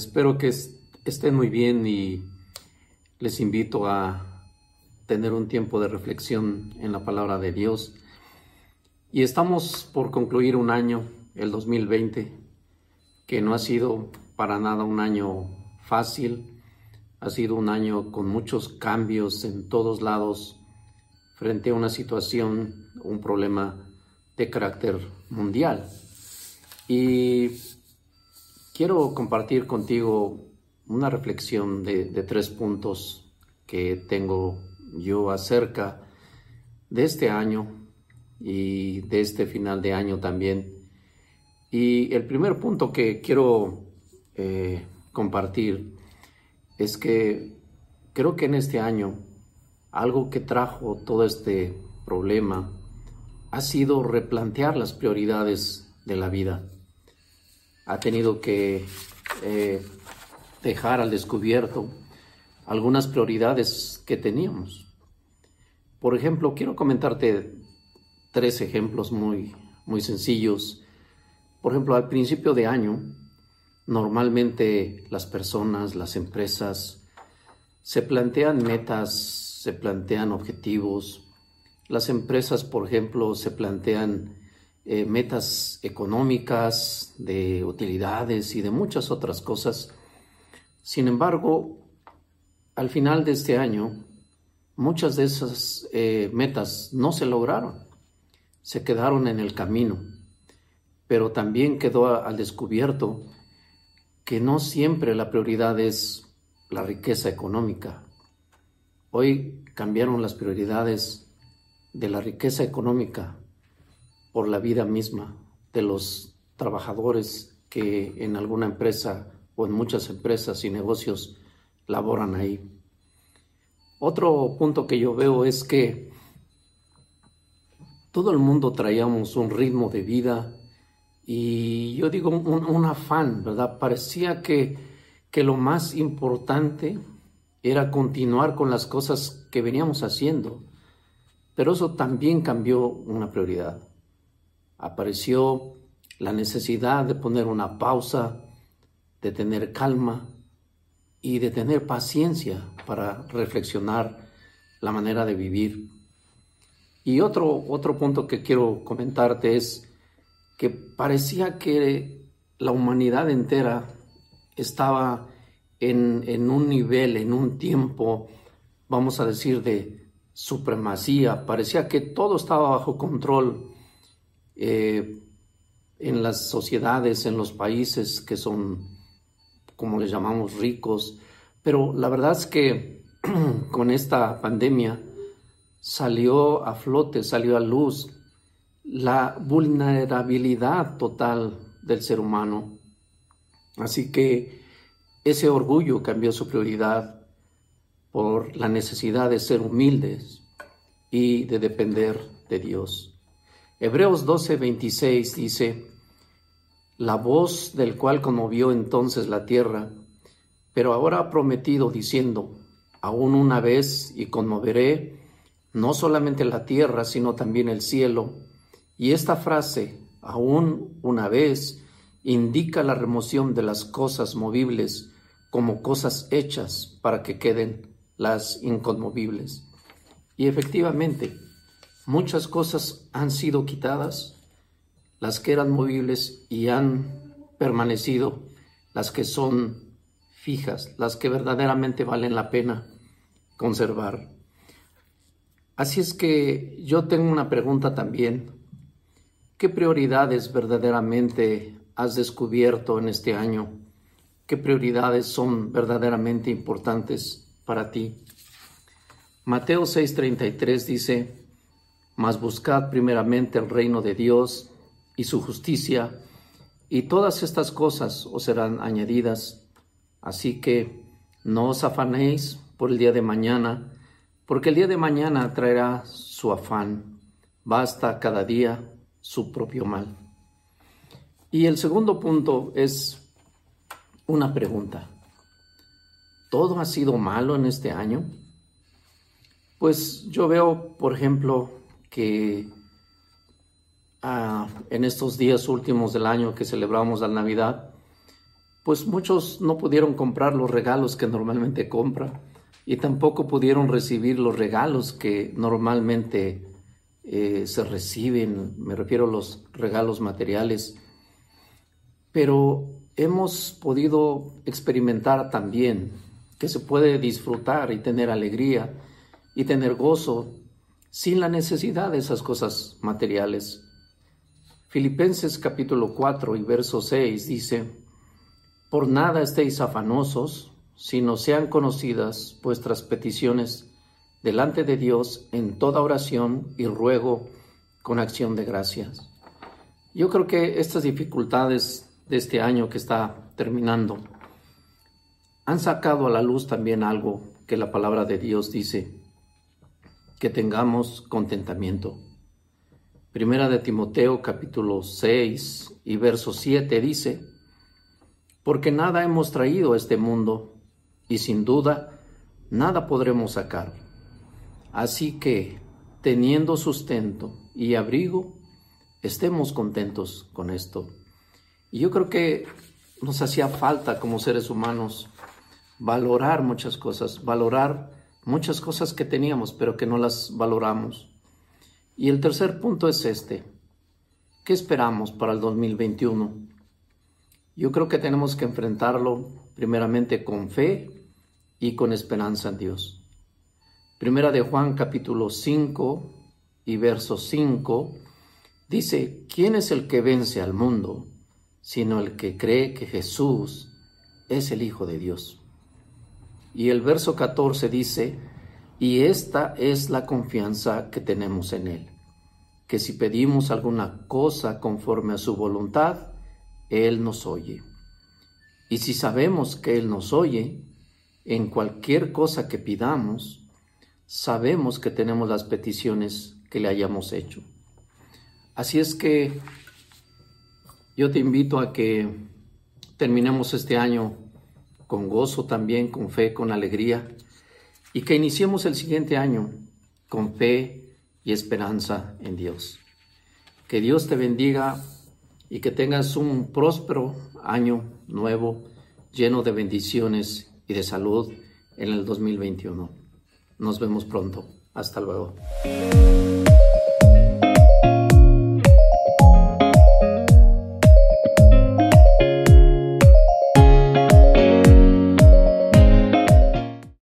espero que estén muy bien y les invito a tener un tiempo de reflexión en la palabra de Dios. Y estamos por concluir un año, el 2020, que no ha sido para nada un año fácil, ha sido un año con muchos cambios en todos lados frente a una situación, un problema de carácter mundial. Y quiero compartir contigo una reflexión de, tres puntos que tengo yo acerca de este año y de este final de año también. Y el primer punto que quiero eh, compartir es que creo que en este año algo que trajo todo este problema ha sido replantear las prioridades de la vida ha tenido que eh, dejar al descubierto algunas prioridades que teníamos. Por ejemplo, quiero comentarte tres ejemplos muy, muy sencillos. Por ejemplo, al principio de año, normalmente las personas, las empresas, se plantean metas, se plantean objetivos. Las empresas, por ejemplo, se plantean eh, metas económicas, de utilidades y de muchas otras cosas. Sin embargo, al final de este año, muchas de esas eh, metas no se lograron, se quedaron en el camino, pero también quedó al descubierto que no siempre la prioridad es la riqueza económica. Hoy cambiaron las prioridades de la riqueza económica por la vida misma de los trabajadores que en alguna empresa o en muchas empresas y negocios laboran ahí. Otro punto que yo veo es que todo el mundo traíamos un ritmo de vida y yo digo un, afán, ¿verdad? Parecía que, que lo más importante era continuar con las cosas que veníamos haciendo, pero eso también cambió una prioridad apareció la necesidad de poner una pausa, de tener calma y de tener paciencia para reflexionar la manera de vivir. Y otro, otro punto que quiero comentarte es que parecía que la humanidad entera estaba en, en un nivel, en un tiempo, vamos a decir, de supremacía. Parecía que todo estaba bajo control eh, en las sociedades, en los países que son, como les llamamos, ricos. Pero la verdad es que con esta pandemia salió a flote, salió a luz la vulnerabilidad total del ser humano. Así que ese orgullo cambió su prioridad por la necesidad de ser humildes y de depender de Dios. Hebreos 12, 26 dice, la voz del cual conmovió entonces la tierra, pero ahora ha prometido diciendo, aún una vez y conmoveré no solamente la tierra, sino también el cielo. Y esta frase, aún una vez, indica la remoción de las cosas movibles como cosas hechas para que queden las inconmovibles. Y efectivamente, Muchas cosas han sido quitadas, las que eran movibles y han permanecido, las que son fijas, las que verdaderamente valen la pena conservar. Así es que yo tengo una pregunta también. ¿Qué prioridades verdaderamente has descubierto en este año? ¿Qué prioridades son verdaderamente importantes para ti? Mateo 6:33 dice, mas buscad primeramente el reino de Dios y su justicia, y todas estas cosas os serán añadidas. Así que no os afanéis por el día de mañana, porque el día de mañana traerá su afán. Basta cada día su propio mal. Y el segundo punto es una pregunta. ¿Todo ha sido malo en este año? Pues yo veo, por ejemplo, que ah, en estos días últimos del año que celebramos la Navidad, pues muchos no pudieron comprar los regalos que normalmente compran y tampoco pudieron recibir los regalos que normalmente eh, se reciben, me refiero a los regalos materiales, pero hemos podido experimentar también que se puede disfrutar y tener alegría y tener gozo sin la necesidad de esas cosas materiales. Filipenses capítulo 4 y verso 6 dice, Por nada estéis afanosos, sino sean conocidas vuestras peticiones delante de Dios en toda oración y ruego con acción de gracias. Yo creo que estas dificultades de este año que está terminando han sacado a la luz también algo que la palabra de Dios dice, que tengamos contentamiento. Primera de Timoteo capítulo 6 y verso 7 dice, porque nada hemos traído a este mundo y sin duda nada podremos sacar. Así que, teniendo sustento y abrigo, estemos contentos con esto. Y yo creo que nos hacía falta como seres humanos valorar muchas cosas, valorar muchas cosas que teníamos, pero que no las valoramos. Y el tercer punto es este. ¿Qué esperamos para el 2021? Yo creo que tenemos que enfrentarlo primeramente con fe y con esperanza en Dios. Primera de Juan capítulo 5 y verso 5 dice, ¿quién es el que vence al mundo sino el que cree que Jesús es el Hijo de Dios? Y el verso 14 dice, y esta es la confianza que tenemos en Él, que si pedimos alguna cosa conforme a su voluntad, Él nos oye. Y si sabemos que Él nos oye, en cualquier cosa que pidamos, sabemos que tenemos las peticiones que le hayamos hecho. Así es que yo te invito a que terminemos este año con gozo también, con fe, con alegría y que iniciemos el siguiente año con fe y esperanza en Dios. Que Dios te bendiga y que tengas un próspero año nuevo lleno de bendiciones y de salud en el 2021. Nos vemos pronto. Hasta luego.